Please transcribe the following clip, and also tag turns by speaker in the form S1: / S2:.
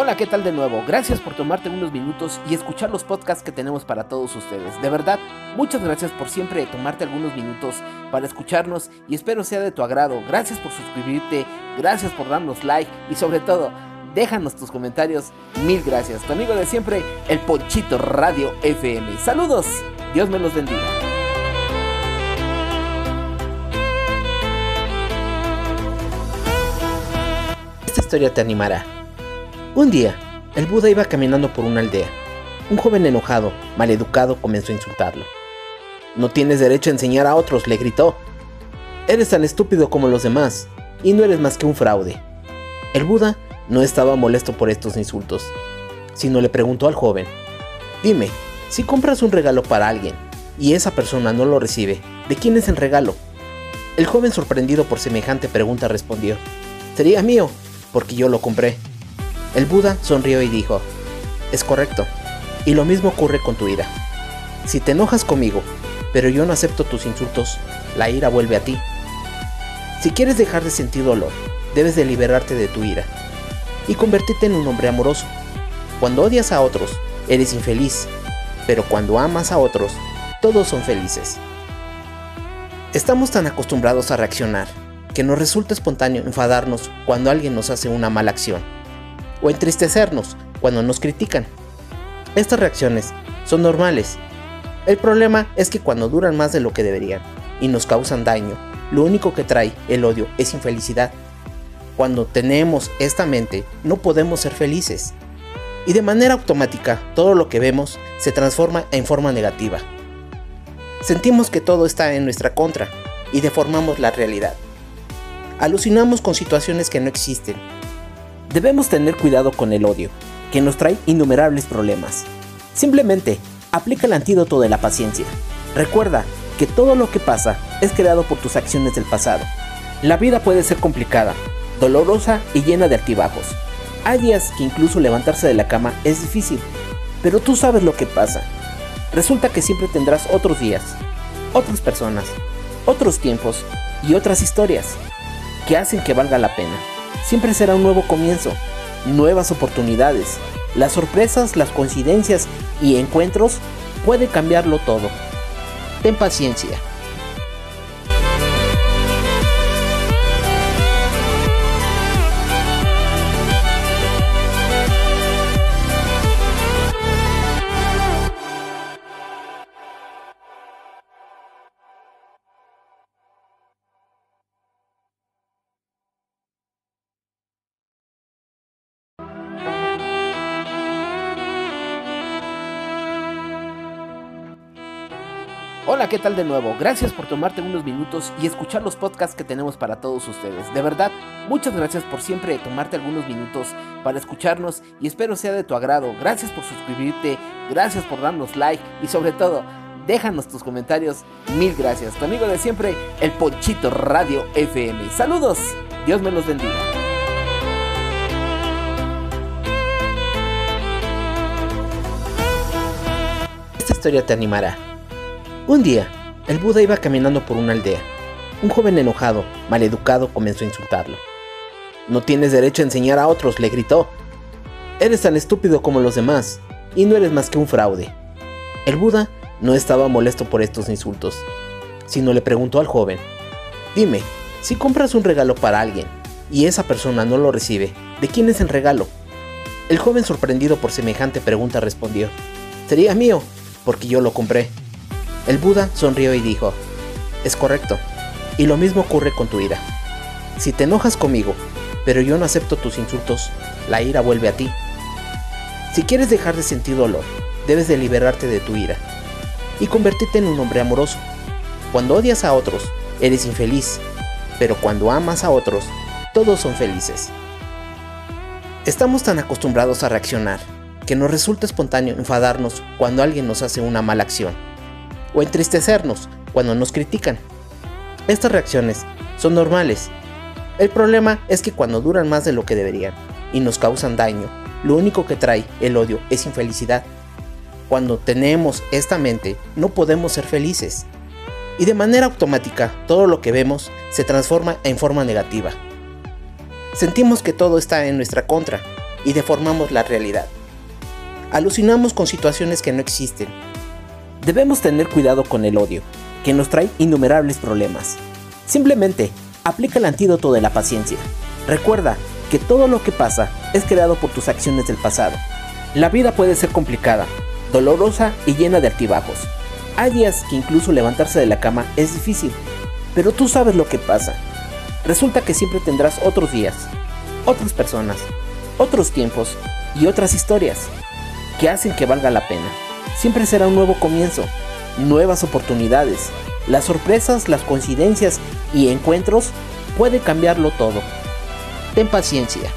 S1: Hola, ¿qué tal de nuevo? Gracias por tomarte unos minutos y escuchar los podcasts que tenemos para todos ustedes. De verdad, muchas gracias por siempre tomarte algunos minutos para escucharnos y espero sea de tu agrado. Gracias por suscribirte, gracias por darnos like y sobre todo, déjanos tus comentarios. Mil gracias. Tu amigo de siempre, el Ponchito Radio FM. Saludos. Dios me los bendiga. Esta historia te animará. Un día, el Buda iba caminando por una aldea. Un joven enojado, maleducado, comenzó a insultarlo. No tienes derecho a enseñar a otros, le gritó. Eres tan estúpido como los demás, y no eres más que un fraude. El Buda no estaba molesto por estos insultos, sino le preguntó al joven, dime, si compras un regalo para alguien y esa persona no lo recibe, ¿de quién es el regalo? El joven sorprendido por semejante pregunta respondió, sería mío, porque yo lo compré. El Buda sonrió y dijo, es correcto, y lo mismo ocurre con tu ira. Si te enojas conmigo, pero yo no acepto tus insultos, la ira vuelve a ti. Si quieres dejar de sentir dolor, debes de liberarte de tu ira y convertirte en un hombre amoroso. Cuando odias a otros, eres infeliz, pero cuando amas a otros, todos son felices. Estamos tan acostumbrados a reaccionar que nos resulta espontáneo enfadarnos cuando alguien nos hace una mala acción, o entristecernos cuando nos critican. Estas reacciones son normales. El problema es que cuando duran más de lo que deberían y nos causan daño, lo único que trae el odio es infelicidad. Cuando tenemos esta mente, no podemos ser felices. Y de manera automática, todo lo que vemos se transforma en forma negativa. Sentimos que todo está en nuestra contra y deformamos la realidad. Alucinamos con situaciones que no existen. Debemos tener cuidado con el odio, que nos trae innumerables problemas. Simplemente, aplica el antídoto de la paciencia. Recuerda que todo lo que pasa es creado por tus acciones del pasado. La vida puede ser complicada, dolorosa y llena de altibajos. Hay días que incluso levantarse de la cama es difícil, pero tú sabes lo que pasa. Resulta que siempre tendrás otros días, otras personas, otros tiempos y otras historias que hacen que valga la pena. Siempre será un nuevo comienzo, nuevas oportunidades. Las sorpresas, las coincidencias y encuentros pueden cambiarlo todo. Ten paciencia. Hola, ¿qué tal de nuevo? Gracias por tomarte unos minutos y escuchar los podcasts que tenemos para todos ustedes. De verdad, muchas gracias por siempre tomarte algunos minutos para escucharnos y espero sea de tu agrado. Gracias por suscribirte, gracias por darnos like y sobre todo, déjanos tus comentarios. Mil gracias. Tu amigo de siempre, el Ponchito Radio FM. Saludos. Dios me los bendiga. Esta historia te animará. Un día, el Buda iba caminando por una aldea. Un joven enojado, maleducado, comenzó a insultarlo. No tienes derecho a enseñar a otros, le gritó. Eres tan estúpido como los demás, y no eres más que un fraude. El Buda no estaba molesto por estos insultos, sino le preguntó al joven, dime, si compras un regalo para alguien y esa persona no lo recibe, ¿de quién es el regalo? El joven sorprendido por semejante pregunta respondió, sería mío, porque yo lo compré. El Buda sonrió y dijo, es correcto, y lo mismo ocurre con tu ira. Si te enojas conmigo, pero yo no acepto tus insultos, la ira vuelve a ti. Si quieres dejar de sentir dolor, debes de liberarte de tu ira y convertirte en un hombre amoroso. Cuando odias a otros, eres infeliz, pero cuando amas a otros, todos son felices. Estamos tan acostumbrados a reaccionar que nos resulta espontáneo enfadarnos cuando alguien nos hace una mala acción o entristecernos cuando nos critican. Estas reacciones son normales. El problema es que cuando duran más de lo que deberían y nos causan daño, lo único que trae el odio es infelicidad. Cuando tenemos esta mente, no podemos ser felices. Y de manera automática, todo lo que vemos se transforma en forma negativa. Sentimos que todo está en nuestra contra y deformamos la realidad. Alucinamos con situaciones que no existen. Debemos tener cuidado con el odio, que nos trae innumerables problemas. Simplemente, aplica el antídoto de la paciencia. Recuerda que todo lo que pasa es creado por tus acciones del pasado. La vida puede ser complicada, dolorosa y llena de altibajos. Hay días que incluso levantarse de la cama es difícil, pero tú sabes lo que pasa. Resulta que siempre tendrás otros días, otras personas, otros tiempos y otras historias que hacen que valga la pena. Siempre será un nuevo comienzo, nuevas oportunidades. Las sorpresas, las coincidencias y encuentros pueden cambiarlo todo. Ten paciencia